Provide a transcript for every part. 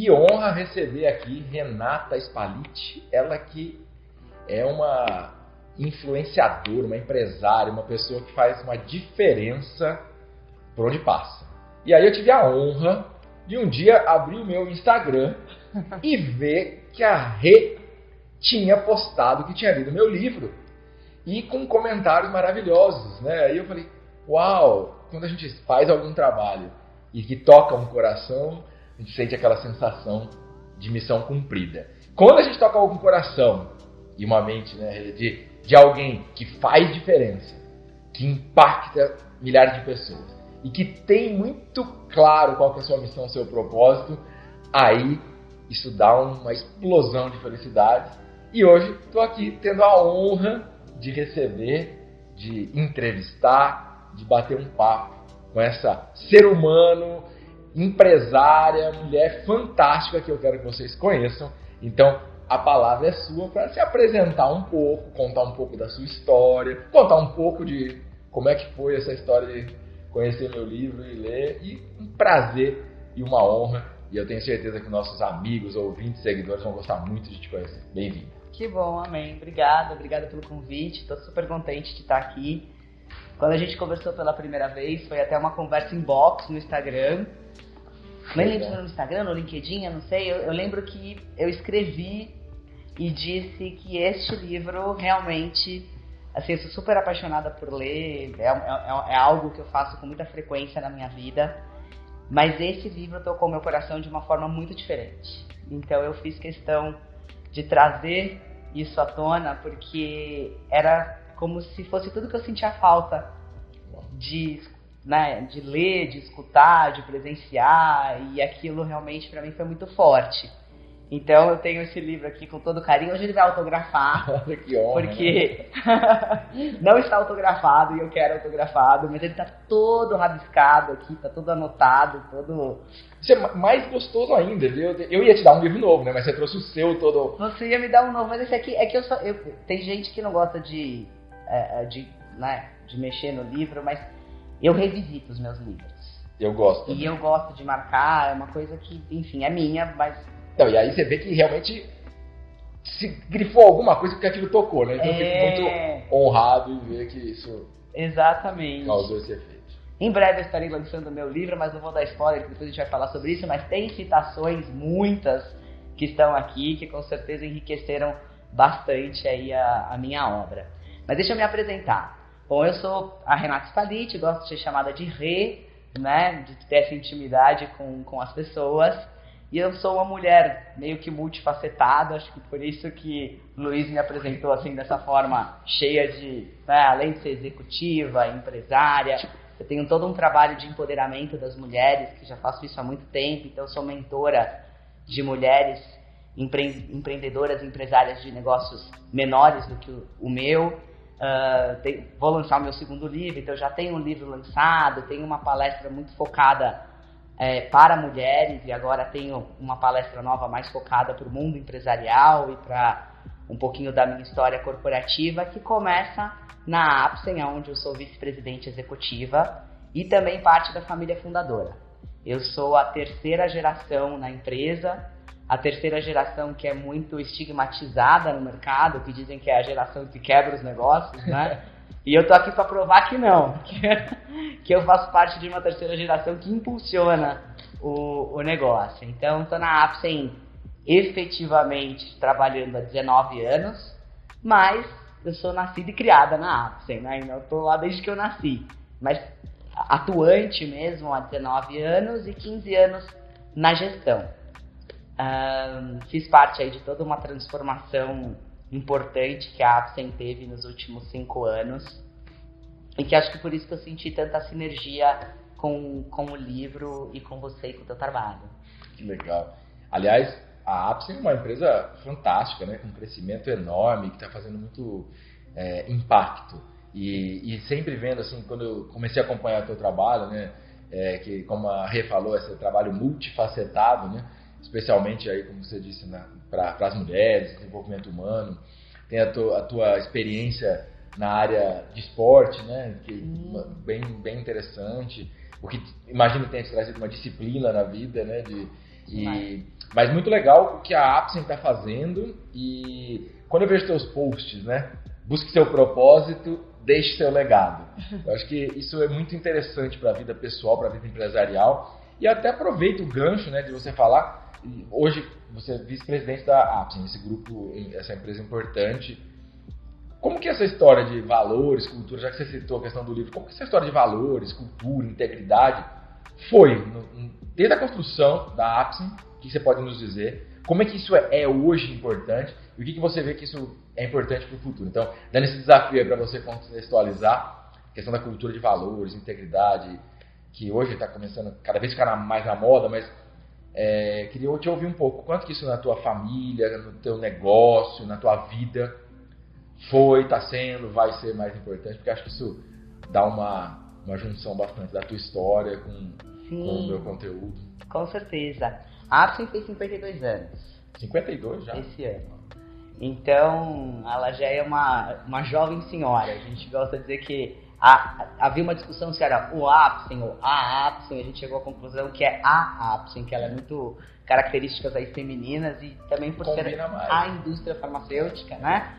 Que honra receber aqui Renata Spaliti, ela que é uma influenciadora, uma empresária, uma pessoa que faz uma diferença por onde passa. E aí eu tive a honra de um dia abrir o meu Instagram e ver que a Rê tinha postado que tinha lido meu livro e com comentários maravilhosos, né? Aí eu falei, uau, quando a gente faz algum trabalho e que toca um coração, a gente sente aquela sensação de missão cumprida. Quando a gente toca algum coração e uma mente né, de, de alguém que faz diferença, que impacta milhares de pessoas e que tem muito claro qual é a sua missão, seu propósito, aí isso dá uma explosão de felicidade. E hoje estou aqui tendo a honra de receber, de entrevistar, de bater um papo com essa ser humano empresária, mulher fantástica que eu quero que vocês conheçam. Então, a palavra é sua para se apresentar um pouco, contar um pouco da sua história, contar um pouco de como é que foi essa história de conhecer meu livro e ler. E um prazer e uma honra. E eu tenho certeza que nossos amigos, ouvintes, seguidores vão gostar muito de te conhecer. Bem-vindo. Que bom, amém. Obrigada, obrigada pelo convite. Estou super contente de estar aqui. Quando a gente conversou pela primeira vez, foi até uma conversa em box no Instagram. Nem lembro se no Instagram, no LinkedIn, eu não sei. Eu, eu, lembro que eu escrevi e disse que este livro realmente, assim, eu sou super apaixonada por ler, é, é, é algo que eu faço com muita frequência na minha vida. Mas esse livro tocou meu coração de uma forma muito diferente. Então eu fiz questão de trazer isso à tona porque era como se fosse tudo que eu sentia falta de né, de ler, de escutar, de presenciar, e aquilo realmente para mim foi muito forte. Então eu tenho esse livro aqui com todo carinho. Hoje ele vai autografar. que honra, porque né? não está autografado e eu quero autografado, mas ele está todo rabiscado aqui, está todo anotado, todo. Isso é mais gostoso ainda, viu? Eu ia te dar um livro novo, né? Mas você trouxe o seu todo. Você ia me dar um novo, mas esse aqui é que eu só. Eu, tem gente que não gosta de, é, de, né, de mexer no livro, mas eu revisito os meus livros. Eu gosto. E eu gosto de marcar, é uma coisa que, enfim, é minha, mas. Então, e aí você vê que realmente se grifou alguma coisa porque aquilo tocou, né? Então é... eu fico muito honrado em ver que isso Exatamente. causou esse efeito. Em breve eu estarei lançando o meu livro, mas não vou dar spoiler, depois a gente vai falar sobre isso, mas tem citações, muitas, que estão aqui, que com certeza enriqueceram bastante aí a, a minha obra. Mas deixa eu me apresentar. Bom, eu sou a Renata Spaliti, gosto de ser chamada de Rê, né? De ter essa intimidade com, com as pessoas. E eu sou uma mulher meio que multifacetada, acho que por isso que Luiz me apresentou assim dessa forma cheia de, né, além de ser executiva, empresária, eu tenho todo um trabalho de empoderamento das mulheres, que já faço isso há muito tempo, então sou mentora de mulheres empre empreendedoras, empresárias de negócios menores do que o meu. Uh, tem, vou lançar o meu segundo livro, então já tenho um livro lançado, tenho uma palestra muito focada é, para mulheres e agora tenho uma palestra nova mais focada para o mundo empresarial e para um pouquinho da minha história corporativa que começa na Apsen, onde eu sou vice-presidente executiva e também parte da família fundadora. Eu sou a terceira geração na empresa, a terceira geração que é muito estigmatizada no mercado, que dizem que é a geração que quebra os negócios, né? E eu tô aqui para provar que não, que eu faço parte de uma terceira geração que impulsiona o, o negócio. Então, estou na Apsen efetivamente trabalhando há 19 anos, mas eu sou nascida e criada na Apsen, né? Então, tô lá desde que eu nasci, mas atuante mesmo há 19 anos e 15 anos na gestão. Fiz parte aí de toda uma transformação importante que a Apsen teve nos últimos cinco anos e que acho que por isso que eu senti tanta sinergia com, com o livro e com você e com o teu trabalho. Que legal. Aliás, a Apsen é uma empresa fantástica, né? com um crescimento enorme, que está fazendo muito é, impacto. E, e, sempre vendo, assim, quando eu comecei a acompanhar o teu trabalho, né? É, que como a Rê falou, esse trabalho multifacetado, né? Especialmente aí, como você disse, para as mulheres, desenvolvimento humano, tem a, tu, a tua experiência na área de esporte, né? Que bem, bem interessante. O que imagino que tenha trazido uma disciplina na vida, né? De, e, mas muito legal o que a Apsen está fazendo e quando eu vejo seus posts, né? Busque seu propósito, deixe seu legado. Eu acho que isso é muito interessante para a vida pessoal, para a vida empresarial e até aproveito o gancho, né, de você falar. Hoje você é vice-presidente da Apsen, esse grupo, essa empresa importante como que essa história de valores, cultura, já que você citou a questão do livro, como que essa história de valores, cultura, integridade foi no, desde a construção da Apsin, o que você pode nos dizer? Como é que isso é, é hoje importante e o que, que você vê que isso é importante para o futuro? Então, dando esse desafio para você contextualizar a questão da cultura de valores, integridade, que hoje está começando cada vez ficar mais na moda, mas é, queria te ouvir um pouco. Quanto que isso na tua família, no teu negócio, na tua vida foi, está sendo, vai ser mais importante, porque acho que isso dá uma, uma junção bastante da tua história com, com o meu conteúdo. Com certeza. A Apsen fez 52 anos. 52 já? Esse ano. Então, ela já é uma, uma jovem senhora. A gente gosta de dizer que a, havia uma discussão se era o Apsen ou a Apsen. A gente chegou à conclusão que é a Apsen, que ela é muito características aí femininas e também por Combina ser mais. a indústria farmacêutica, né?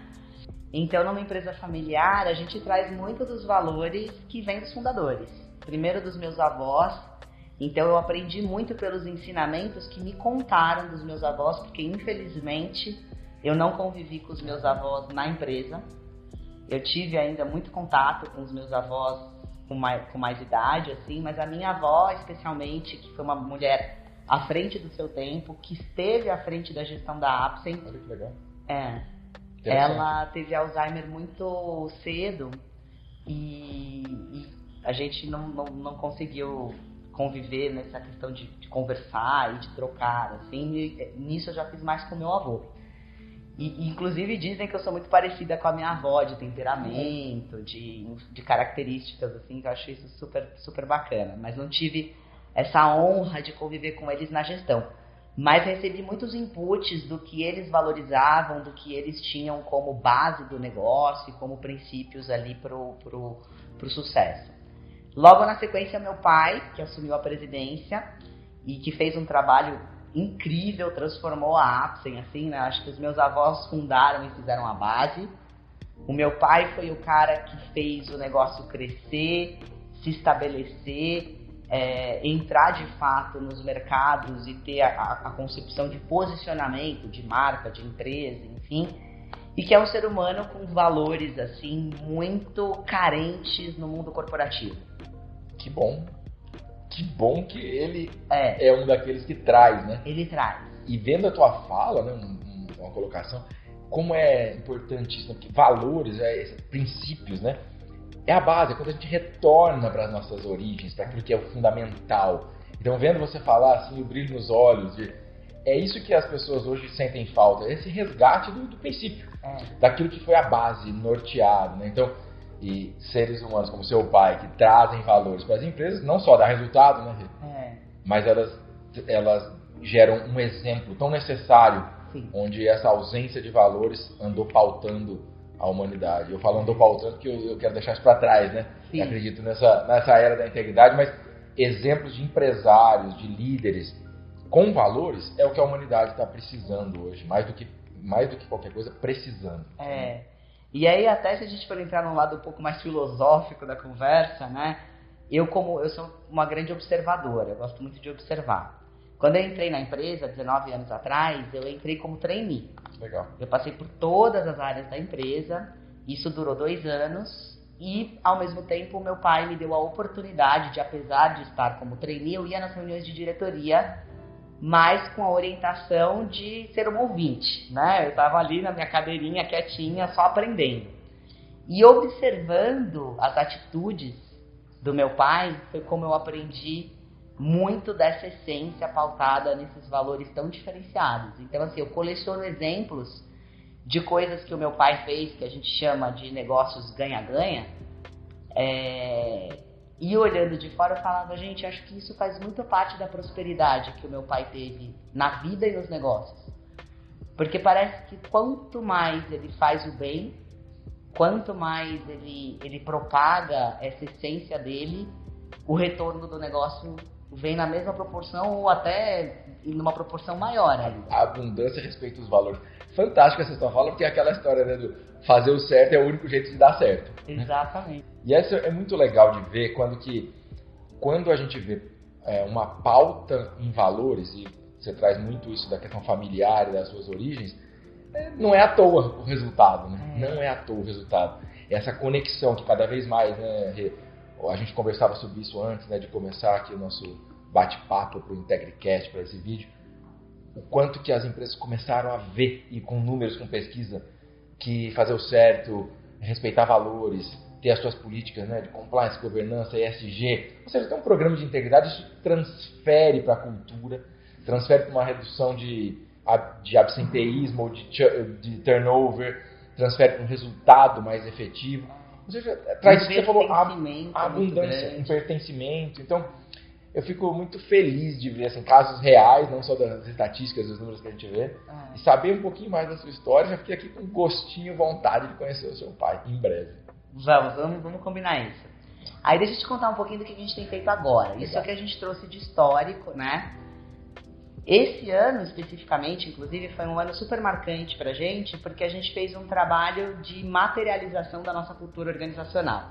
Então, numa empresa familiar, a gente traz muito dos valores que vêm dos fundadores. Primeiro dos meus avós. Então, eu aprendi muito pelos ensinamentos que me contaram dos meus avós, porque infelizmente eu não convivi com os meus avós na empresa. Eu tive ainda muito contato com os meus avós com mais, com mais idade, assim, mas a minha avó, especialmente, que foi uma mulher à frente do seu tempo, que esteve à frente da gestão da Apsen. Olha que legal. É, ela teve Alzheimer muito cedo e, e a gente não, não, não, conseguiu conviver nessa questão de, de, conversar e de trocar, assim, e, nisso eu já fiz mais com meu avô. E, inclusive dizem que eu sou muito parecida com a minha avó, de temperamento, de, de características, assim, que eu acho isso super, super bacana. Mas não tive essa honra de conviver com eles na gestão mas recebi muitos inputs do que eles valorizavam, do que eles tinham como base do negócio, como princípios ali para o pro, pro sucesso. Logo na sequência, meu pai, que assumiu a presidência e que fez um trabalho incrível, transformou a Apsen, assim, né? Acho que os meus avós fundaram e fizeram a base. O meu pai foi o cara que fez o negócio crescer, se estabelecer é, entrar de fato nos mercados e ter a, a, concepção de posicionamento, de marca, de empresa, enfim, e que é um ser humano com valores assim muito carentes no mundo corporativo. Que bom, que bom que ele é, é um daqueles que traz, né? Ele traz. E vendo a tua fala, né, uma colocação, como é importantíssimo, que valores, é, princípios, né? é a base, é quando a gente retorna para as nossas origens, para aquilo que é o fundamental. Então, vendo você falar assim, o brilho nos olhos, de, é isso que as pessoas hoje sentem falta, esse resgate do, do princípio, é. daquilo que foi a base, norteado. Né? Então, e seres humanos como seu pai, que trazem valores para as empresas, não só dá resultado, né, é. mas elas, elas geram um exemplo tão necessário, Sim. onde essa ausência de valores andou pautando a humanidade. Eu falando do pautando que eu, eu, quero deixar isso para trás, né? Eu acredito nessa, nessa era da integridade, mas exemplos de empresários, de líderes com valores é o que a humanidade está precisando hoje, mais do que mais do que qualquer coisa, precisando. É. E aí até se a gente for entrar num lado um pouco mais filosófico da conversa, né? Eu como eu sou uma grande observadora, eu gosto muito de observar. Quando eu entrei na empresa, 19 anos atrás, eu entrei como trainee. Legal. Eu passei por todas as áreas da empresa, isso durou dois anos, e ao mesmo tempo meu pai me deu a oportunidade de, apesar de estar como trainee, eu ia nas reuniões de diretoria, mas com a orientação de ser um ouvinte, né? Eu estava ali na minha cadeirinha quietinha, só aprendendo. E observando as atitudes do meu pai, foi como eu aprendi muito dessa essência pautada nesses valores tão diferenciados. Então, assim, eu coleciono exemplos de coisas que o meu pai fez, que a gente chama de negócios ganha-ganha. É... E olhando de fora, eu falava, gente, acho que isso faz muito parte da prosperidade que o meu pai teve na vida e nos negócios. Porque parece que quanto mais ele faz o bem, quanto mais ele, ele propaga essa essência dele, o retorno do negócio vem na mesma proporção ou até em uma proporção maior ainda. A abundância respeita os valores. Fantástico essa história fala, porque é aquela história né, do fazer o certo é o único jeito de dar certo. Exatamente. E essa é muito legal de ver quando que quando a gente vê é, uma pauta em valores e você traz muito isso da questão familiar e das suas origens, é, não é à toa o resultado, né? É. Não é à toa o resultado. Essa conexão que cada vez mais, né, a gente conversava sobre isso antes, né, de começar aqui o nosso bate-papo para o IntegriCast, para esse vídeo, o quanto que as empresas começaram a ver, e com números, com pesquisa, que fazer o certo, respeitar valores, ter as suas políticas né, de compliance, governança, ESG, ou seja, tem um programa de integridade, isso transfere para a cultura, transfere para uma redução de, de absenteísmo ou de, de turnover, transfere para um resultado mais efetivo. Ou seja, traz, você falou, a, a abundância, um pertencimento. Então, eu fico muito feliz de ver assim, casos reais, não só das estatísticas, dos números que a gente vê, ah. e saber um pouquinho mais da sua história. Já fiquei aqui com gostinho, vontade de conhecer o seu pai, em breve. Vamos, vamos, vamos combinar isso. Aí deixa eu te contar um pouquinho do que a gente tem feito agora. Isso é o que a gente trouxe de histórico, né? Esse ano especificamente, inclusive, foi um ano super marcante pra gente, porque a gente fez um trabalho de materialização da nossa cultura organizacional.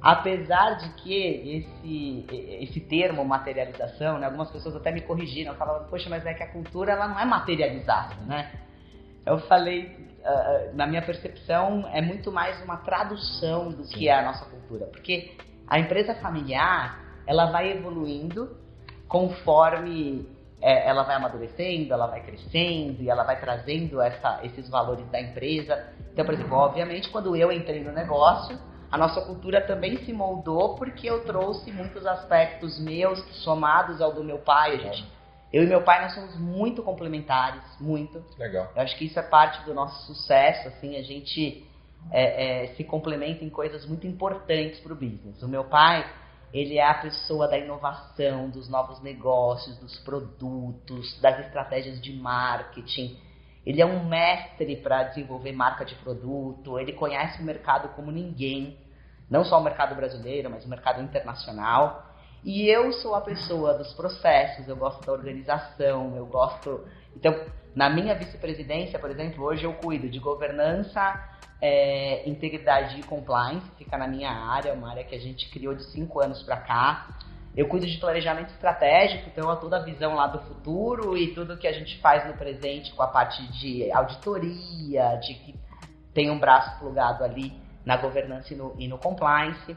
Apesar de que esse, esse termo materialização, né, algumas pessoas até me corrigiram, falavam, poxa, mas é que a cultura ela não é materializável, né? Eu falei, uh, na minha percepção, é muito mais uma tradução do Sim. que é a nossa cultura, porque a empresa familiar ela vai evoluindo conforme é, ela vai amadurecendo, ela vai crescendo e ela vai trazendo essa, esses valores da empresa. Então, por exemplo, obviamente, quando eu entrei no negócio, a nossa cultura também se moldou porque eu trouxe muitos aspectos meus somados ao do meu pai. A gente, eu e meu pai nós somos muito complementares, muito. Legal. Eu acho que isso é parte do nosso sucesso. Assim, a gente é, é, se complementa em coisas muito importantes para o business. O meu pai ele é a pessoa da inovação, dos novos negócios, dos produtos, das estratégias de marketing. Ele é um mestre para desenvolver marca de produto, ele conhece o mercado como ninguém, não só o mercado brasileiro, mas o mercado internacional. E eu sou a pessoa dos processos, eu gosto da organização, eu gosto. Então, na minha vice-presidência, por exemplo, hoje eu cuido de governança, é, integridade e compliance, fica na minha área, uma área que a gente criou de cinco anos para cá. Eu cuido de planejamento estratégico, então toda a visão lá do futuro e tudo que a gente faz no presente com a parte de auditoria, de que tem um braço plugado ali na governança e no, e no compliance.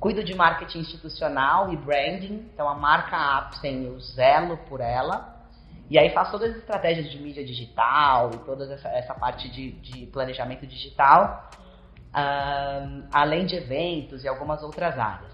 Cuido de marketing institucional e branding, então a marca Apsen eu zelo por ela. E aí faço todas as estratégias de mídia digital e toda essa, essa parte de, de planejamento digital, um, além de eventos e algumas outras áreas.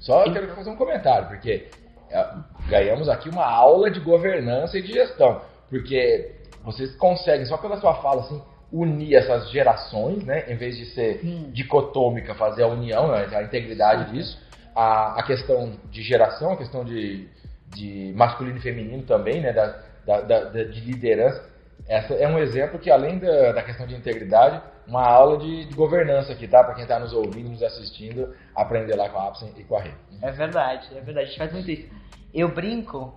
Só e... quero fazer um comentário, porque é, ganhamos aqui uma aula de governança e de gestão, porque vocês conseguem, só pela sua fala, assim, unir essas gerações, né? Em vez de ser hum. dicotômica, fazer a união, né, a integridade Sim. disso, a, a questão de geração, a questão de de masculino e feminino também, né, da, da, da, de liderança. Essa é um exemplo que, além da, da questão de integridade, uma aula de, de governança aqui, tá? Para quem está nos ouvindo, nos assistindo, aprender lá com a Apsen e com a Rê. É verdade, é verdade. A gente faz muito isso. Eu brinco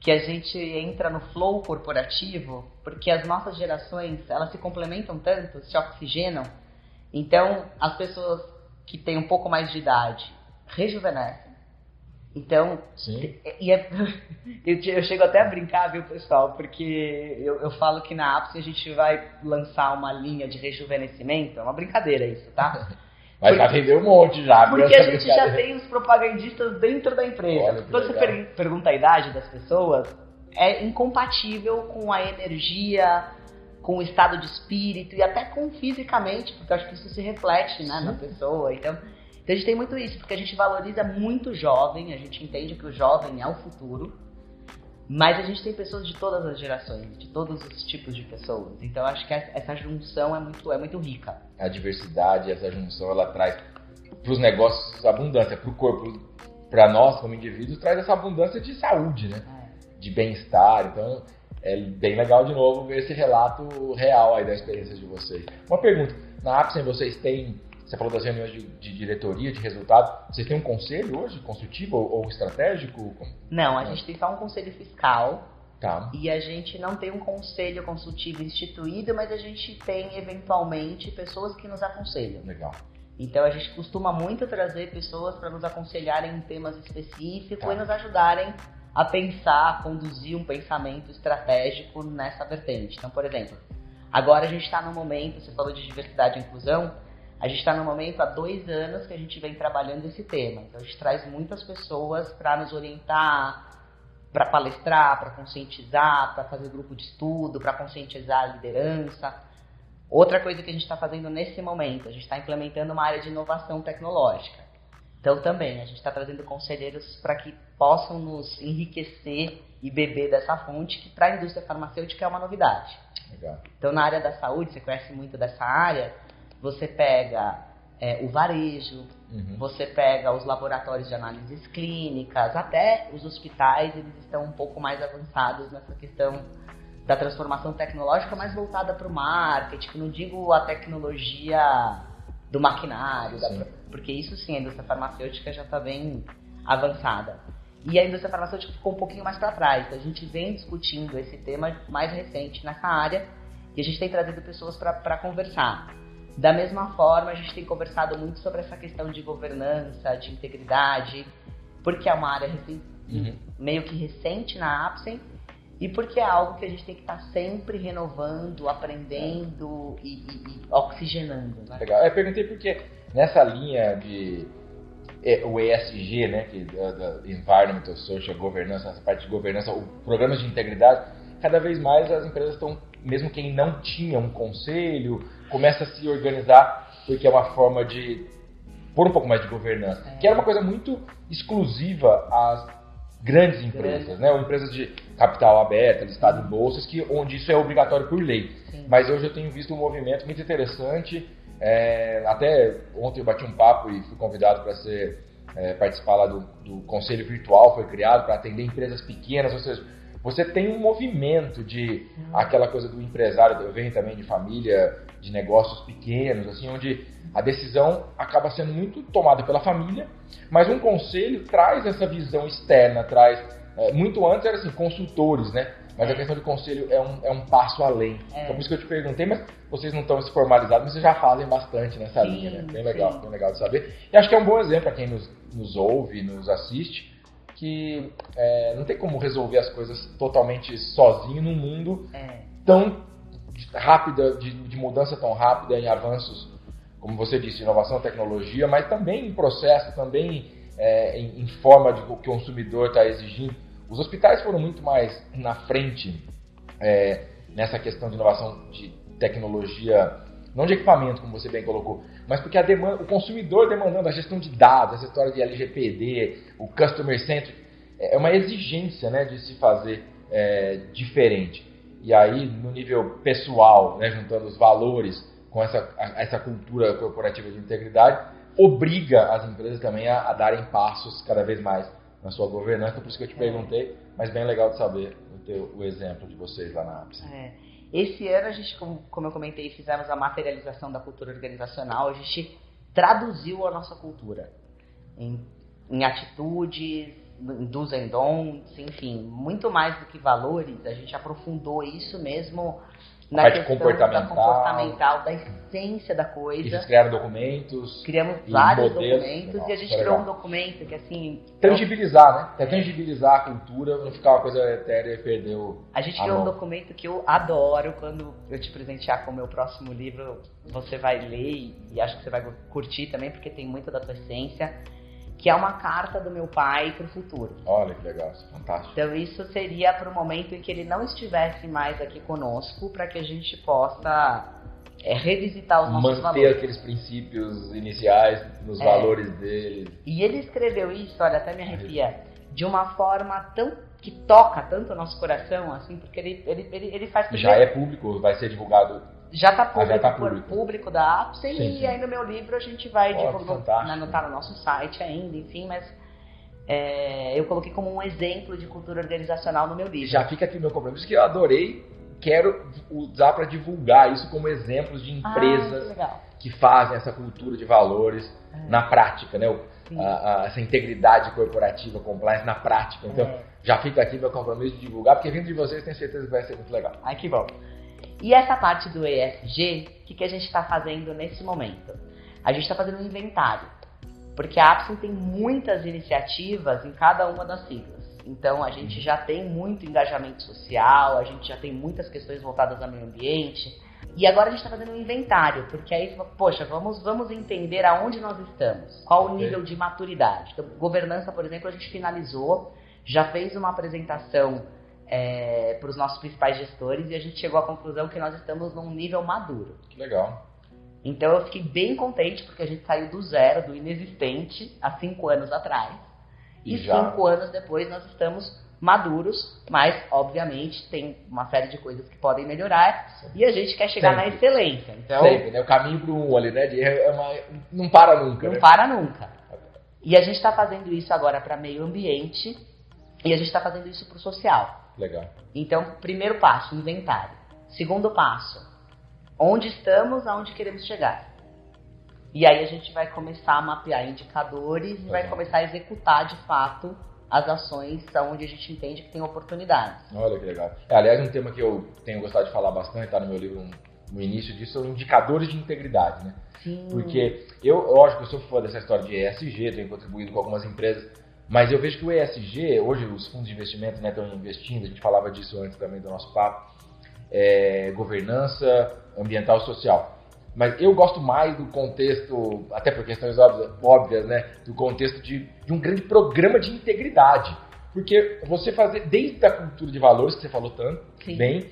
que a gente entra no flow corporativo porque as nossas gerações, elas se complementam tanto, se oxigenam. Então, as pessoas que têm um pouco mais de idade rejuvenescem então, Sim. E é, eu, eu, chego até a brincar, viu, pessoal? Porque eu, eu falo que na Apps a gente vai lançar uma linha de rejuvenescimento. É uma brincadeira isso, tá? Mas já vendeu um monte já. Porque a gente já tem os propagandistas dentro da empresa. Quando você per pergunta a idade das pessoas, é incompatível com a energia, com o estado de espírito e até com fisicamente, porque eu acho que isso se reflete né, na pessoa. Então, Então a gente tem muito isso, porque a gente valoriza muito o jovem, a gente entende que o jovem é o futuro, mas a gente tem pessoas de todas as gerações, de todos os tipos de pessoas. Então acho que essa junção é muito, é muito rica. A diversidade, essa junção, ela traz para os negócios abundância, para o corpo, para nós como indivíduos, traz essa abundância de saúde, né? É. De bem-estar. Então é bem legal de novo ver esse relato real aí da experiência de vocês. Uma pergunta: na Apsen vocês têm você falou das reuniões de, de, diretoria, de resultado. Vocês têm um conselho hoje, consultivo ou, ou estratégico? Não, a gente tem só um conselho fiscal. Tá. E a gente não tem um conselho consultivo instituído, mas a gente tem, eventualmente, pessoas que nos aconselham. Legal. Então a gente costuma muito trazer pessoas para nos aconselharem em temas específicos tá. e nos ajudarem a pensar, a conduzir um pensamento estratégico nessa vertente. Então, por exemplo, agora a gente está no momento, você falou de diversidade e inclusão, a gente está no momento há dois anos que a gente vem trabalhando esse tema. Então a gente traz muitas pessoas para nos orientar, para palestrar, para conscientizar, para fazer grupo de estudo, para conscientizar a liderança. Outra coisa que a gente está fazendo nesse momento, a gente está implementando uma área de inovação tecnológica. Então também a gente está trazendo conselheiros para que possam nos enriquecer e beber dessa fonte que para a indústria farmacêutica é uma novidade. Legal. Então na área da saúde, você conhece muito dessa área, você pega é, o varejo, uhum. você pega os laboratórios de análises clínicas, até os hospitais, eles estão um pouco mais avançados nessa questão da transformação tecnológica, mais voltada para o marketing, não digo a tecnologia do maquinário, da, porque isso sim, a indústria farmacêutica já está bem avançada. E a indústria farmacêutica ficou um pouquinho mais para trás. A gente vem discutindo esse tema mais recente nessa área e a gente tem trazido pessoas para conversar. Da mesma forma, a gente tem conversado muito sobre essa questão de governança, de integridade, porque é uma área uhum. meio que recente na Apsen e porque é algo que a gente tem que estar tá sempre renovando, aprendendo e, e, e oxigenando. Né? Legal. Eu perguntei porque nessa linha de é, o ESG, né, que da, Environmental Social Governance, essa parte de governança, o programas de integridade, cada vez mais as empresas estão, mesmo quem não tinha um conselho, começa a se organizar porque é uma forma de pôr um pouco mais de governança, é. que era uma coisa muito exclusiva às grandes empresas, né? Ou empresas de capital aberto, listado em bolsas, que onde isso é obrigatório por lei. Sim. Mas hoje eu tenho visto um movimento muito interessante. É, até ontem eu bati um papo e fui convidado para ser é, participar lá do, do conselho virtual, foi criado para atender empresas pequenas, ou seja, você tem um movimento de aquela coisa do empresário, eu venho também de família de negócios pequenos, assim, onde a decisão acaba sendo muito tomada pela família, mas um conselho traz essa visão externa, traz é, muito antes era assim consultores, né? Mas a questão de conselho é um, é um passo além. É. Então por isso que eu te perguntei, mas vocês não estão se formalizados, mas vocês já fazem bastante nessa sim, linha, né? Bem legal, sim. bem legal de saber. E acho que é um bom exemplo para quem nos, nos ouve, nos assiste, que é, não tem como resolver as coisas totalmente sozinho num mundo é. tão rápida, de, de, mudança tão rápida em avanços, como você disse, inovação, tecnologia, mas também em processo, também é, em, em, forma de o que o consumidor está exigindo. Os hospitais foram muito mais na frente é, nessa questão de inovação de tecnologia, não de equipamento, como você bem colocou, mas porque demanda, o consumidor demandando a gestão de dados, essa história de LGPD, o customer centric, é uma exigência né, de se fazer é, diferente. E aí, no nível pessoal, né, juntando os valores com essa, essa cultura corporativa de integridade, obriga as empresas também a, a darem passos cada vez mais na sua governança. Por isso que eu te perguntei, mas bem legal de saber o, teu, o exemplo de vocês lá na APS. É. Esse ano a gente, como, como eu comentei, fizemos a materialização da cultura organizacional. A gente traduziu a nossa cultura em, em atitudes, dos and don'ts, enfim, muito mais do que valores, a gente aprofundou isso mesmo na parte questão comportamental. da comportamental, da essência da coisa. E vocês criaram documentos. Criamos vários modelos. documentos e a gente criou um documento que assim. Tangibilizar, né? É tangibilizar a cultura, não ficar uma coisa etérea e perder o. A gente criou um documento que eu adoro quando eu te presentear com o meu próximo livro, você vai ler e acho que você vai curtir também, porque tem muito da tua essência que é uma carta do meu pai para o futuro. Olha que legal, isso é fantástico. Então isso seria para o momento em que ele não estivesse mais aqui conosco, para que a gente possa é revisitar os nossos Manter valores. aqueles princípios iniciais nos É. valores dele. E ele escreveu isso, olha, até me arrepia, de uma forma tão que toca tanto o nosso coração, assim, porque ele, ele, ele, ele faz Já é público, vai ser divulgado. Já tá Ah, público, já tá público. público da Apsen Sim, e sim. aí no meu livro a gente vai divulgar, não tá no nosso site ainda, enfim, mas é, eu coloquei como um exemplo de cultura organizacional no meu livro. Já fica aqui o meu compromisso que eu adorei. Quero usar para divulgar isso como exemplos de Ah, empresas que legal. que fazem essa cultura de valores na prática, né? A- a- essa integridade corporativa, compliance na prática. Então, É. já fica aqui meu compromisso de divulgar, porque vindo de vocês, tenho certeza que vai ser muito legal. Ai, que bom. E essa parte do ESG, o que, que a gente está fazendo nesse momento? A gente está fazendo um inventário. Porque a Apsen tem muitas iniciativas em cada uma das siglas. Então a gente já tem muito engajamento social, a gente já tem muitas questões voltadas ao meio ambiente. E agora a gente está fazendo um inventário, porque aí, poxa, vamos, vamos entender aonde nós estamos, qual o nível de maturidade. Então, governança, por exemplo, a gente finalizou, já fez uma apresentação para os nossos principais gestores e a gente chegou à conclusão que nós estamos num nível maduro. Que legal. Então eu fiquei bem contente porque a gente saiu do zero, do inexistente, há cinco anos atrás. E, E cinco anos depois nós estamos maduros, mas obviamente tem uma série de coisas que podem melhorar e a gente quer chegar Sempre. na excelência. Então Sempre, né? O caminho pro um ali, né? de- É uma, não para nunca, não né? para nunca. E a gente está fazendo isso agora para meio ambiente e a gente está fazendo isso para o social. Legal. Então, primeiro passo, inventário. Segundo passo, onde estamos, aonde queremos chegar. E aí a gente vai começar a mapear indicadores e vai Legal. começar a executar de fato as ações onde a gente entende que tem oportunidades. Olha que legal. É, aliás, um tema que eu tenho gostado de falar bastante, tá no meu livro um- no início disso, são indicadores de integridade, né? Sim. Porque eu, lógico, eu sou fã dessa história de ESG, tenho contribuído com algumas empresas, mas eu vejo que o ESG, hoje os fundos de investimento né, estão investindo, a gente falava disso antes também do nosso papo, é governança ambiental e social. Mas eu gosto mais do contexto, até por questões óbvias, óbvias né, do contexto de, de um grande programa de integridade. Porque você fazer, desde a cultura de valores, que você falou tanto, Sim. bem,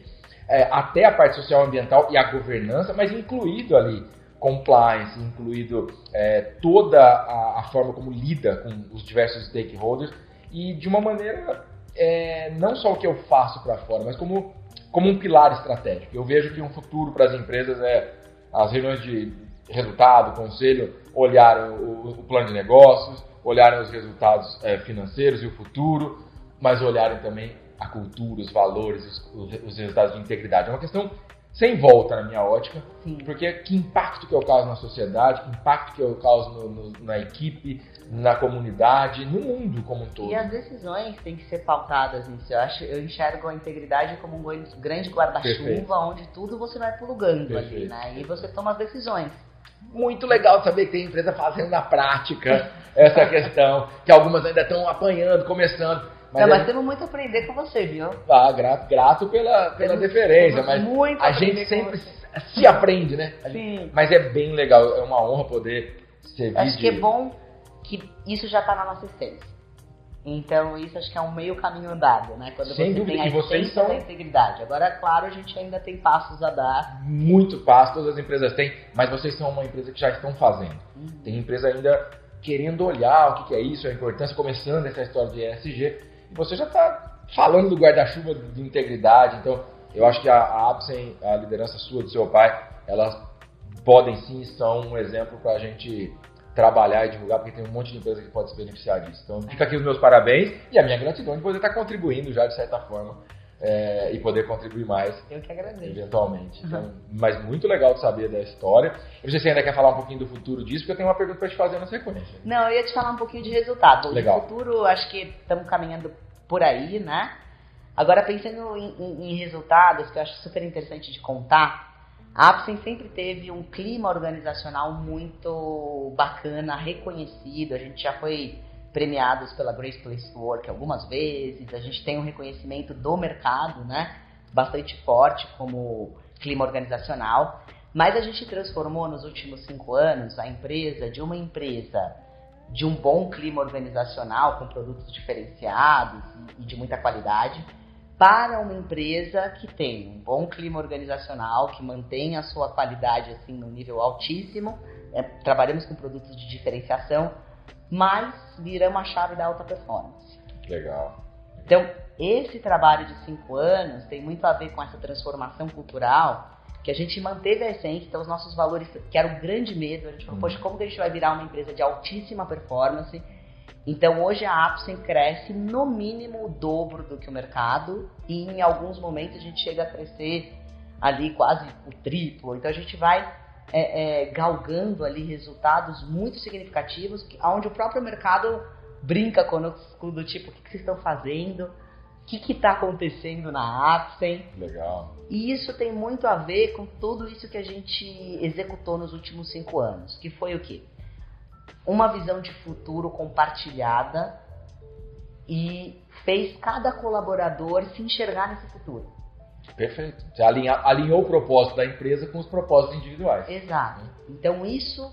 é, até a parte social ambiental e a governança, mas incluído ali compliance, incluído é, toda a, a forma como lida com os diversos stakeholders e de uma maneira é, não só o que eu faço para fora, mas como, como um pilar estratégico. Eu vejo que um futuro para as empresas é as reuniões de resultado, conselho, olharem o, o plano de negócios, olharem os resultados é, financeiros e o futuro, mas olharem também a cultura, os valores, os, os resultados de integridade. É uma questão sem volta na minha ótica, Sim. porque que impacto que eu causo na sociedade, que impacto que eu causo no- no- na equipe, na comunidade, no mundo como um todo. E as decisões têm que ser pautadas nisso. Eu, acho, eu enxergo a integridade como um grande guarda-chuva, onde tudo você vai plugando ali, Perfeito. né? E você toma as decisões. Muito legal saber que tem empresa fazendo na prática essa questão, que algumas ainda estão apanhando, começando. Mas, Não, mas temos muito a aprender com você, viu? ah, grato, grato pela, pela Temos- deferência, mas a gente sempre se aprende, né? Sim. Mas é bem legal, é uma honra poder servir Acho que é de- bom que isso já tá na nossa essência. Então, isso acho que é um meio caminho andado, né? Quando Sem você dúvida, tem a e vocês são- da integridade. Agora, claro, a gente ainda tem passos a dar. muito passo, todas as empresas têm, mas vocês são uma empresa que já estão fazendo. Uhum. Tem empresa ainda querendo olhar o que que é isso, a importância, começando essa história de ESG, você já está falando do guarda-chuva de integridade, então eu acho que a, a Apsen, a liderança sua, do seu pai, elas podem sim, são um exemplo para a gente trabalhar e divulgar, porque tem um monte de empresa que pode se beneficiar disso. Então fica aqui os meus parabéns e a minha gratidão de poder estar contribuindo já de certa forma é, e poder contribuir mais Eu que agradeço. eventualmente. Então, mas muito legal de saber da história. Eu não sei se você ainda quer falar um pouquinho do futuro disso, porque eu tenho uma pergunta para te fazer na sequência. Não, eu ia te falar um pouquinho de resultado. Legal. No futuro, acho que estamos caminhando por aí, né? Agora, pensando em, em- em resultados, que eu acho super interessante de contar, a Apsen sempre teve um clima organizacional muito bacana, reconhecido. A gente já foi premiados pela Great Place to Work algumas vezes. A gente tem um reconhecimento do mercado, né? Bastante forte como clima organizacional. Mas a gente transformou nos últimos cinco anos a empresa de uma empresa de um bom clima organizacional, com produtos diferenciados e de muita qualidade, para uma empresa que tem um bom clima organizacional, que mantém a sua qualidade assim no nível altíssimo. É, trabalhamos com produtos de diferenciação, mas viramos a chave da alta performance. Legal. Então, esse trabalho de cinco anos tem muito a ver com essa transformação cultural que a gente manteve a essência, então os nossos valores, que era o grande medo, a gente falou, uhum. poxa, como que a gente vai virar uma empresa de altíssima performance? Então hoje a Apsen cresce no mínimo o dobro do que o mercado e em alguns momentos a gente chega a crescer ali quase o triplo. Então a gente vai é, é, galgando ali resultados muito significativos, onde o próprio mercado brinca conosco do tipo, o que, que vocês estão fazendo? que está acontecendo na Apsen. Legal. E isso tem muito a ver com tudo isso que a gente executou nos últimos cinco anos, que foi o quê? Uma visão de futuro compartilhada e fez cada colaborador se enxergar nesse futuro. Perfeito. Você alinha, alinhou o propósito da empresa com os propósitos individuais. Exato. Então isso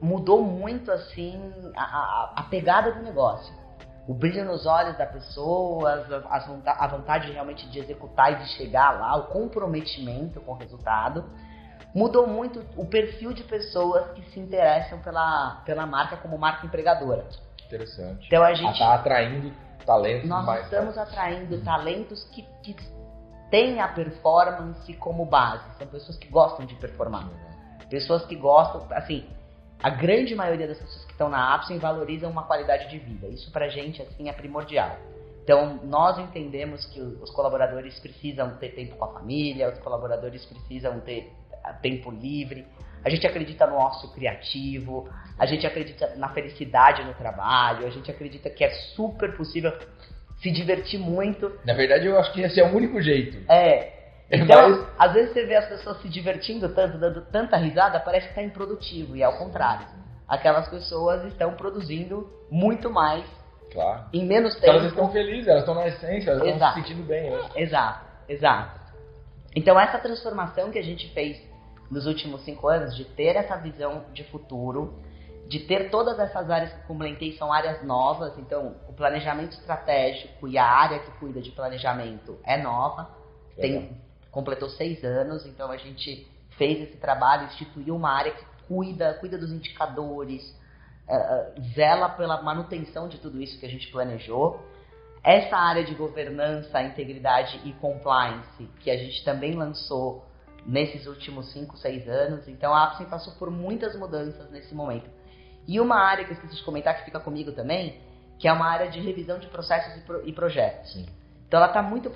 mudou muito assim a, a, a pegada do negócio o brilho nos olhos da pessoa, a, vontade realmente de executar e de chegar lá, o comprometimento com o resultado. Mudou muito o perfil de pessoas que se interessam pela, pela marca como marca empregadora. Interessante. Então a gente está atraindo talentos Nós mais estamos atraindo talentos que, que têm a performance como base. São pessoas que gostam de performar. Pessoas que gostam, assim, a grande maioria das pessoas que estão na Apsen valorizam uma qualidade de vida. Isso pra gente assim é primordial. Então, nós entendemos que os colaboradores precisam ter tempo com a família, os colaboradores precisam ter ah, tempo livre. A gente acredita no ócio criativo, a gente acredita na felicidade no trabalho, a gente acredita que é super possível se divertir muito. Na verdade, eu acho que esse é o único jeito. É, é então, mais... às vezes você vê as pessoas se divertindo tanto, dando tanta risada, parece que está improdutivo, e é o contrário. Aquelas pessoas estão produzindo muito mais claro. em menos tempo. Elas estão felizes, elas estão na essência, elas estão se sentindo bem. Né? Exato, exato. Então, essa transformação que a gente fez nos últimos cinco anos, de ter essa visão de futuro, de ter todas essas áreas que comentei são áreas novas, então o planejamento estratégico e a área que cuida de planejamento é nova. Tem completou seis anos, então a gente fez esse trabalho, instituiu uma área que cuida, cuida dos indicadores, uh, zela pela manutenção de tudo isso que a gente planejou. Essa área de governança, integridade e compliance, que a gente também lançou nesses últimos 5, 6 anos. Então a Apsen passou por muitas mudanças nesse momento. E uma área que eu esqueci de comentar que fica comigo também, que é uma área de revisão de processos e, pro, e projetos. Sim. Então ela está muito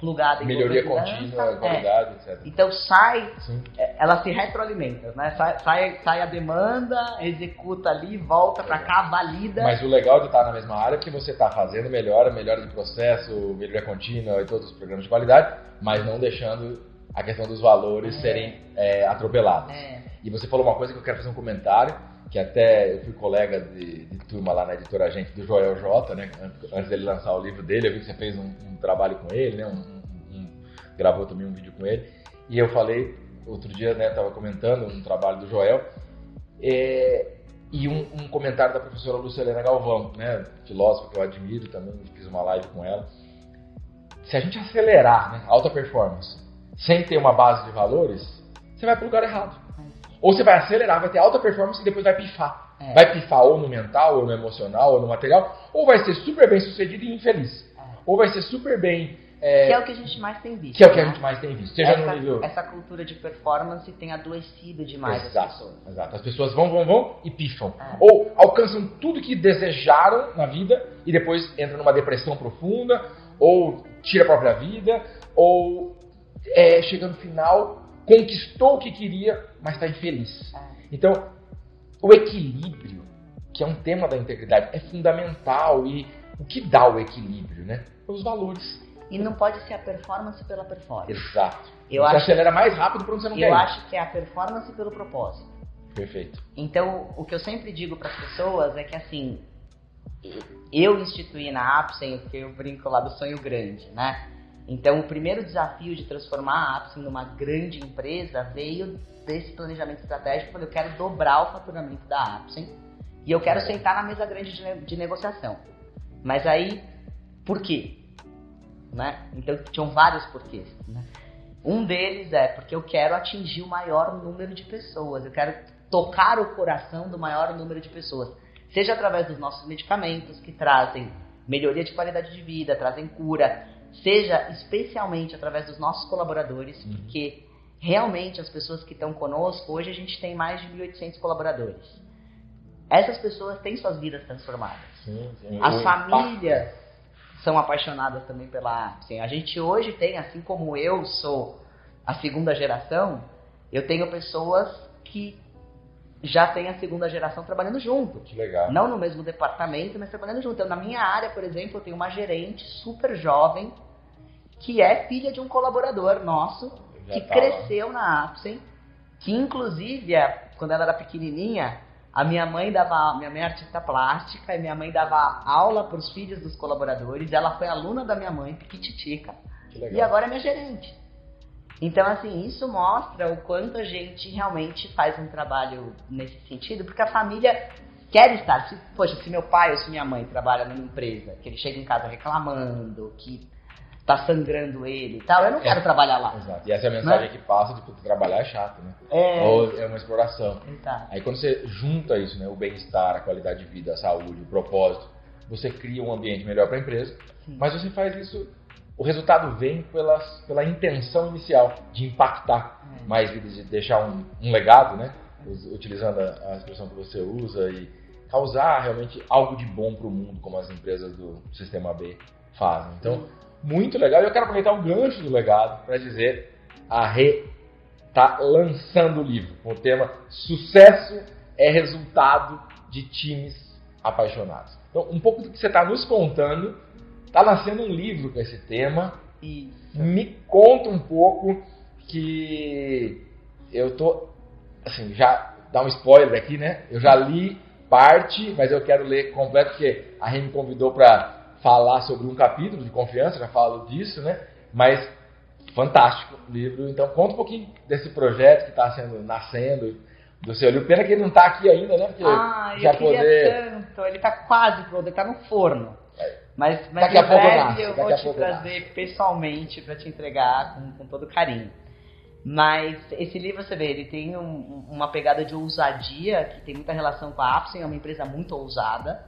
plugada em Melhoria contínua, qualidade, é. etc. Então sai, Sim. É, ela se retroalimenta, né? Sai, sai, sai, a demanda, executa ali, volta para cá, valida. Mas o legal de estar na mesma área é que você está fazendo melhora, melhora de processo, melhoria contínua e todos os programas de qualidade, mas não deixando a questão dos valores é. serem é, atropelados. É. E você falou uma coisa que eu quero fazer um comentário que até eu fui colega de, de turma lá na editora Gente do Joel J, né? Antes dele lançar o livro dele, eu vi que você fez um, um trabalho com ele, né? Um, um, gravou também um vídeo com ele. E eu falei, outro dia, né? Tava comentando um trabalho do Joel. É, e um, comentário da professora Lucilena Galvão, né? Filósofa que eu admiro também, fiz uma live com ela. Se a gente acelerar, né? Alta performance, sem ter uma base de valores, você vai para o lugar errado. Ou você vai acelerar, vai ter alta performance e depois vai pifar. É. Vai pifar ou no mental, ou no emocional, ou no material, ou vai ser super bem sucedido e infeliz. É. Ou vai ser super bem. É... Que é o que a gente mais tem visto. Que é o que né? a gente mais tem visto. Seja essa, no nível. Essa cultura de performance tem adoecido demais exato, as pessoas. Exato. As pessoas vão, vão, vão e pifam. É. Ou alcançam tudo que desejaram na vida e depois entram numa depressão profunda, ou tira a própria vida, ou é, chega no final conquistou o que queria, mas está infeliz. É. Então, o equilíbrio, que é um tema da integridade, é fundamental e o que dá o equilíbrio, né? Os valores. E não pode ser a performance pela performance. Exato. Eu você acho, acelera mais rápido para onde você não eu quer. Eu acho que é a performance pelo propósito. Perfeito. Então, o que eu sempre digo para as pessoas é que assim, eu instituí na Apsen, porque eu brinco lá do sonho grande, né? Então, o primeiro desafio de transformar a Apsen numa grande empresa veio desse planejamento estratégico. Eu falei, eu quero dobrar o faturamento da Apsen e eu quero sentar na mesa grande de, de negociação. Mas aí, por quê? né? Então tinham vários porquês, né? Um deles é porque eu quero atingir o maior número de pessoas, eu quero tocar o coração do maior número de pessoas, seja através dos nossos medicamentos que trazem melhoria de qualidade de vida, trazem cura, seja especialmente através dos nossos colaboradores, uhum. porque realmente as pessoas que estão conosco, hoje a gente tem mais de 1.800 colaboradores. Essas pessoas têm suas vidas transformadas. Sim, sim. As famílias são apaixonadas também pela arte. A gente hoje tem, assim como eu sou a segunda geração, eu tenho pessoas que já têm a segunda geração trabalhando junto. Que legal. Não no mesmo departamento, mas trabalhando junto. Então, na minha área, por exemplo, eu tenho uma gerente super jovem que é filha de um colaborador nosso já que tá cresceu lá. na Apsen, que inclusive, quando ela era pequenininha, a minha mãe dava, minha mãe é artista plástica, e minha mãe dava aula para os filhos dos colaboradores. Ela foi aluna da minha mãe, Piquititica, e agora é minha gerente. Então, assim, isso mostra o quanto a gente realmente faz um trabalho nesse sentido, porque a família quer estar. Se, poxa, se meu pai ou se minha mãe trabalha numa empresa, que ele chega em casa reclamando, que tá sangrando ele e tal, eu não é. quero trabalhar lá. Exato. E essa é a mensagem né? que passa de tipo, trabalhar é chato, né? É. Ou é uma exploração. Exato. Aí quando você junta isso, né, o bem-estar, a qualidade de vida, a saúde, o propósito, você cria um ambiente melhor para a empresa, Sim. mas você faz isso o resultado vem pelas, pela intenção inicial de impactar é. mais vidas, de deixar um, um legado, né? Utilizando a, a, expressão que você usa e causar realmente algo de bom para o mundo, como as empresas do Sistema B fazem. Então, muito legal. E eu quero aproveitar o gancho do legado para dizer a Rê está lançando o livro com o tema Sucesso é resultado de times apaixonados. Então, um pouco do que você está nos contando, está nascendo um livro com esse tema. Isso. Me conta um pouco que eu tô assim, já dá um spoiler aqui, né? Eu já li parte, mas eu quero ler completo porque a Rê me convidou para falar sobre um capítulo de confiança, já falo disso, né? Mas fantástico o livro. Então conta um pouquinho desse projeto que está sendo nascendo do seu livro. Pena que ele não está aqui ainda, né? Porque ah, já eu queria poder... tanto. Ele está quase pronto, ele está no forno. Mas, mas daqui a pouco nasce, eu vou te trazer nasce. pessoalmente para te entregar com, com todo carinho. Mas esse livro, você vê, ele tem um, uma pegada de ousadia que tem muita relação com a Apsen, é uma empresa muito ousada.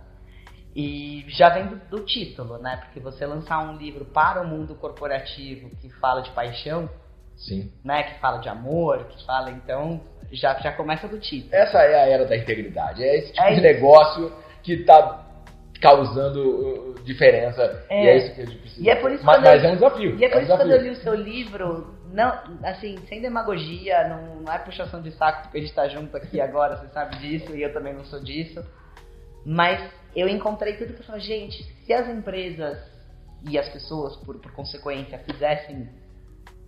E já vem do, do, título, né? Porque você lançar um livro para o mundo corporativo que fala de paixão, Sim. né? Que fala de amor, que fala, então, já, já começa do título. Essa é a era da integridade. É esse tipo é de negócio que está causando uh, diferença. É. E é isso que a gente precisa. E é por isso mas, mas eu, é um desafio. E é por é isso que quando eu li o seu livro, não, assim, sem demagogia, não, não é puxação de saco porque a gente está junto aqui agora, você sabe disso, e eu também não sou disso. Mas eu encontrei tudo que eu falei, gente, se as empresas e as pessoas, por, por consequência, fizessem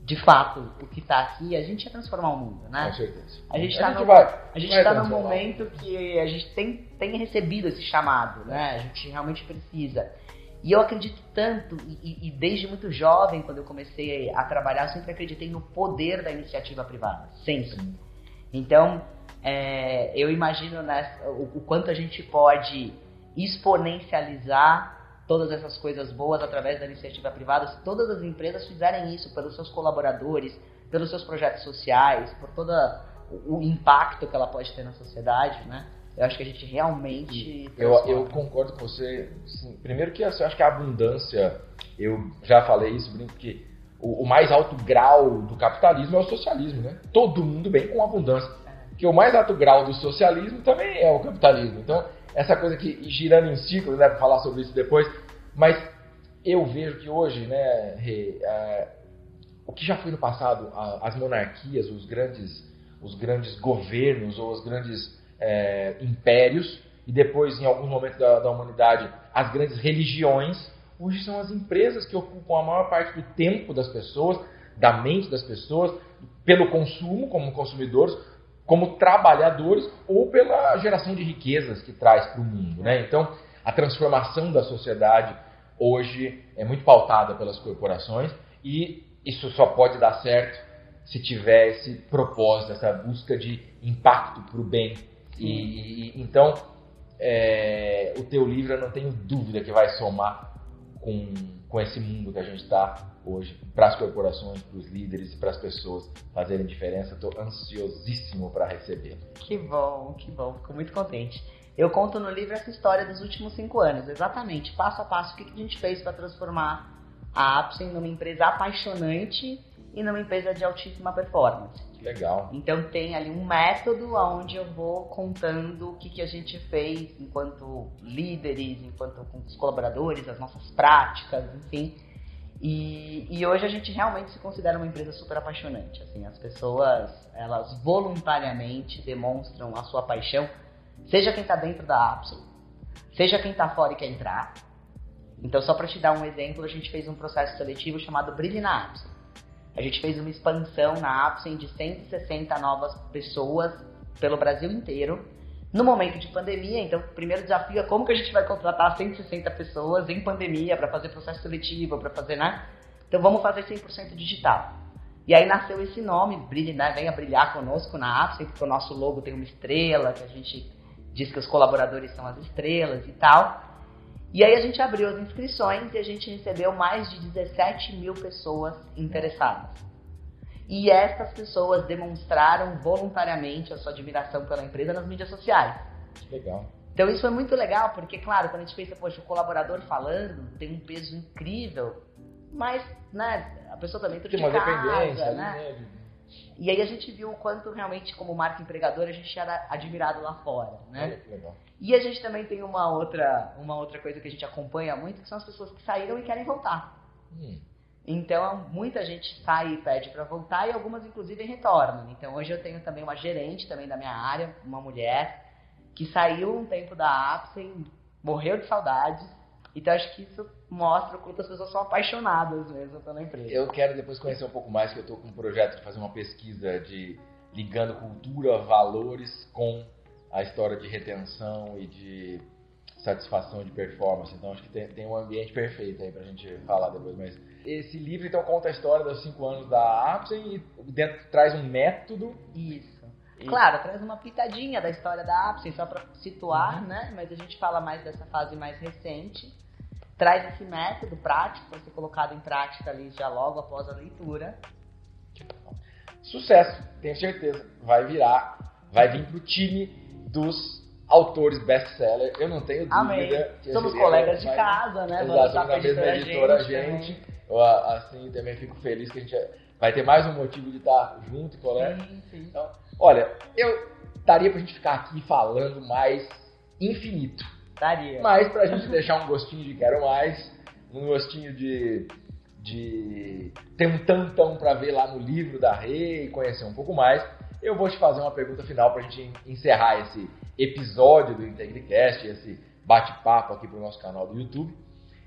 de fato o que está aqui, a gente ia transformar o mundo, né? Com certeza. A gente está no, vai, a gente tá no momento que a gente tem, tem recebido esse chamado, né? A gente realmente precisa. E eu acredito tanto, e, e, desde muito jovem, quando eu comecei a trabalhar, eu sempre acreditei no poder da iniciativa privada, sempre. Então, é, eu imagino né, o, o quanto a gente pode exponencializar todas essas coisas boas através da iniciativa privada, se todas as empresas fizerem isso pelos seus colaboradores, pelos seus projetos sociais, por todo o impacto que ela pode ter na sociedade, né? Eu acho que a gente realmente. Eu, eu concordo com você. Sim. Primeiro que assim, eu acho que a abundância, eu já falei isso, brinco que o, o, mais alto grau do capitalismo é o socialismo, né? Todo mundo bem com abundância. É. Que o mais alto grau do socialismo também é o capitalismo. Então, essa coisa que girando em ciclos, né, para falar sobre isso depois, mas eu vejo que hoje, né, Rê, é, o que já foi no passado, a, as monarquias, os grandes, os grandes governos ou os grandes é, impérios, e depois, em alguns momentos da, da humanidade, as grandes religiões, hoje são as empresas que ocupam a maior parte do tempo das pessoas, da mente das pessoas, pelo consumo, como consumidores, como trabalhadores ou pela geração de riquezas que traz para o mundo. Né? Então, a transformação da sociedade hoje é muito pautada pelas corporações e isso só pode dar certo se tiver esse propósito, essa busca de impacto para o bem. E, e, então, é, o teu livro, eu não tenho dúvida que vai somar com, com esse mundo que a gente está hoje, para as corporações, para os líderes e para as pessoas fazerem diferença. Estou ansiosíssimo para receber. Que bom, que bom, fico muito contente. Eu conto no livro essa história dos últimos cinco anos, exatamente, passo a passo, o que a gente fez para transformar a Apsen numa empresa apaixonante e numa empresa de altíssima performance. Legal. Então tem ali um método onde eu vou contando o que, que a gente fez enquanto líderes, enquanto com os colaboradores, as nossas práticas, enfim. E, e, hoje a gente realmente se considera uma empresa super apaixonante. Assim, as pessoas elas voluntariamente demonstram a sua paixão, seja quem está dentro da Apson, seja quem está fora e quer entrar. Então, só para te dar um exemplo, a gente fez um processo seletivo chamado Brilhe na Apson. A gente fez uma expansão na Apsen de 160 novas pessoas pelo Brasil inteiro. No momento de pandemia, então o primeiro desafio é como que a gente vai contratar 160 pessoas em pandemia para fazer processo seletivo, para fazer, né? Então vamos fazer 100% digital. E aí nasceu esse nome, Brilhe, né? venha brilhar conosco na Apsen, porque o nosso logo tem uma estrela, que a gente diz que os colaboradores são as estrelas e tal. E aí a gente abriu as inscrições e a gente recebeu mais de 17 mil pessoas interessadas. E estas pessoas demonstraram voluntariamente a sua admiração pela empresa nas mídias sociais. Legal. Então isso foi muito legal, porque, claro, quando a gente pensa, poxa, o colaborador falando tem um peso incrível, mas, né, a pessoa também de uma casa, dependência, né? E aí a gente viu o quanto realmente, como marca empregadora, a gente era admirado lá fora, né? E a gente também tem uma outra, uma outra coisa que a gente acompanha muito, que são as pessoas que saíram e querem voltar. Hum. Então, muita gente sai e pede para voltar e algumas, inclusive, retornam. Então, hoje eu tenho também uma gerente também da minha área, uma mulher, que saiu um tempo da Apsen, morreu de saudade. Então, acho que isso mostra o quanto as pessoas são apaixonadas mesmo pela empresa. Eu quero depois conhecer um pouco mais, que eu estou com um projeto de fazer uma pesquisa de ligando cultura, valores com a história de retenção e de satisfação de performance. Então acho que tem, tem um ambiente perfeito aí pra gente falar depois. Mas esse livro então conta a história dos cinco anos da Apsen e dentro traz um método. Isso. E... Claro, traz uma pitadinha da história da Apsen, só para situar, uhum. né? Mas a gente fala mais dessa fase mais recente. Traz esse método prático para ser colocado em prática ali já logo após a leitura. Sucesso, tenho certeza. Vai virar, vai vir pro time dos autores best-seller. Eu não tenho dúvida. Amém. Somos colegas de casa, né? Exato, na mesma editora a gente. gente. Eu, assim, também fico feliz que a gente vai ter mais um motivo de estar junto, colega. Sim, sim. Então, olha, eu daria pra gente ficar aqui falando mais infinito. Daria. Mas pra gente deixar um gostinho de quero mais, um gostinho de de ter um tantão para ver lá no livro da Rei e conhecer um pouco mais eu vou te fazer uma pergunta final para a gente encerrar esse episódio do IntegriCast, esse bate-papo aqui para o nosso canal do YouTube,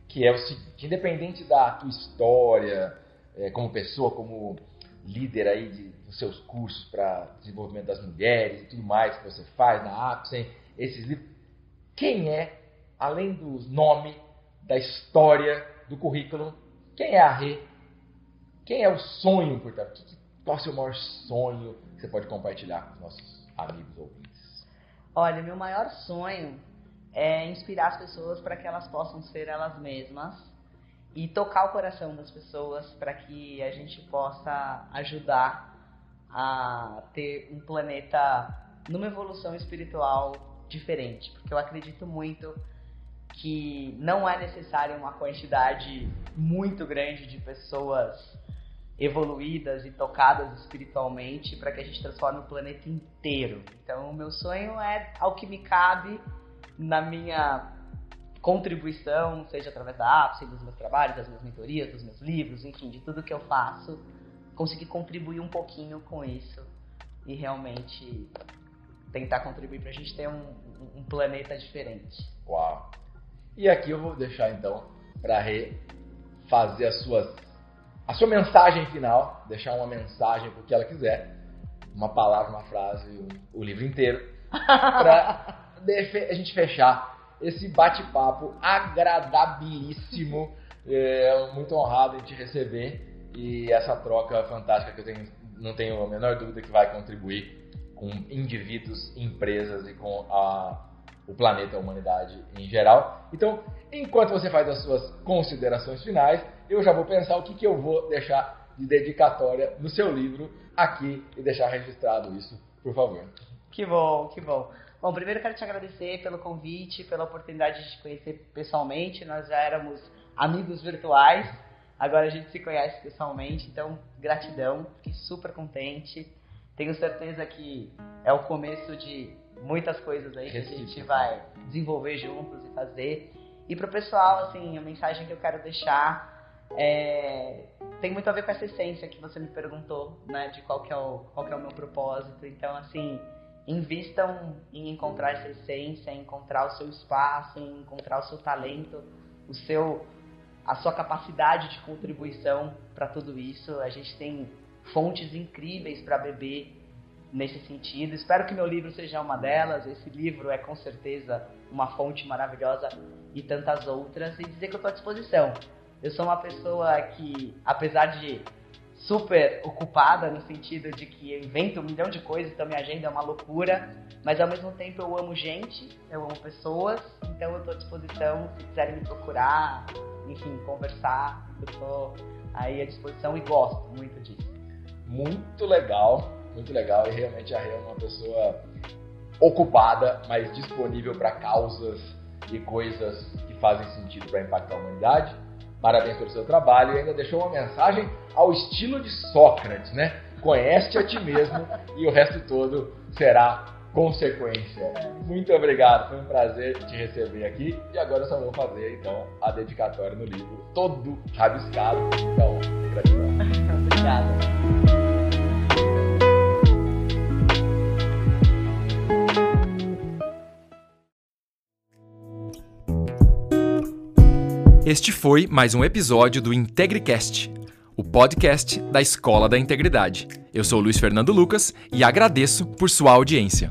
que é o seguinte, independente da tua história, é, como pessoa, como líder aí de, dos seus cursos para desenvolvimento das mulheres e tudo mais que você faz na Apsen, esses livros, quem é, além do nome, da história, do currículo, quem é a Rê? Quem é o sonho por trás? Qual é o seu maior sonho? que você pode compartilhar com os nossos amigos ouvintes? Olha, meu maior sonho é inspirar as pessoas para que elas possam ser elas mesmas e tocar o coração das pessoas para que a gente possa ajudar a ter um planeta numa evolução espiritual diferente, porque eu acredito muito que não é necessária uma quantidade muito grande de pessoas evoluídas e tocadas espiritualmente para que a gente transforme o planeta inteiro. Então, o meu sonho é, ao que me cabe, na minha contribuição, seja através da APSE, dos meus trabalhos, das minhas mentorias, dos meus livros, enfim, de tudo que eu faço, conseguir contribuir um pouquinho com isso e realmente tentar contribuir para a gente ter um, um, planeta diferente. Uau! E aqui eu vou deixar então para fazer as suas a sua mensagem final, deixar uma mensagem porque ela quiser, uma palavra, uma frase, um, o livro inteiro, para a gente fechar esse bate-papo agradabilíssimo. É, muito honrado em te receber e essa troca fantástica que eu tenho, não tenho a menor dúvida que vai contribuir com indivíduos, empresas e com a, o planeta, a humanidade em geral. Então, enquanto você faz as suas considerações finais, eu já vou pensar o que, que eu vou deixar de dedicatória no seu livro aqui e deixar registrado isso, por favor. Que bom, que bom. Bom, primeiro quero te agradecer pelo convite, pela oportunidade de te conhecer pessoalmente. Nós já éramos amigos virtuais, agora a gente se conhece pessoalmente, então gratidão, fiquei super contente. Tenho certeza que é o começo de muitas coisas aí que a gente vai desenvolver juntos e fazer. E pro pessoal, assim, a mensagem que eu quero deixar é, tem muito a ver com essa essência que você me perguntou, né? De qual que é o, qual que é o meu propósito. Então, assim, invistam em encontrar essa essência, em encontrar o seu espaço, em encontrar o seu talento, o seu, a sua capacidade de contribuição para tudo isso. A gente tem fontes incríveis para beber nesse sentido. Espero que meu livro seja uma delas. Esse livro é com certeza uma fonte maravilhosa e tantas outras. E dizer que eu estou à disposição. Eu sou uma pessoa que, apesar de super ocupada no sentido de que eu invento um milhão de coisas, então minha agenda é uma loucura, mas ao mesmo tempo eu amo gente, eu amo pessoas, então eu estou à disposição se quiserem me procurar, enfim, conversar, eu estou aí à disposição e gosto muito disso. Muito legal, muito legal e realmente a Rê é uma pessoa ocupada, mas disponível para causas e coisas que fazem sentido para impactar a humanidade. Parabéns pelo seu trabalho e ainda deixou uma mensagem ao estilo de Sócrates, né? Conhece a ti mesmo e o resto todo será consequência. Muito obrigado, foi um prazer te receber aqui e agora só vou fazer então a dedicatória no livro todo rabiscado. Então, gratidão. Obrigada. Este foi mais um episódio do IntegriCast, o podcast da Escola da Integridade. Eu sou Luiz Fernando Lucas e agradeço por sua audiência.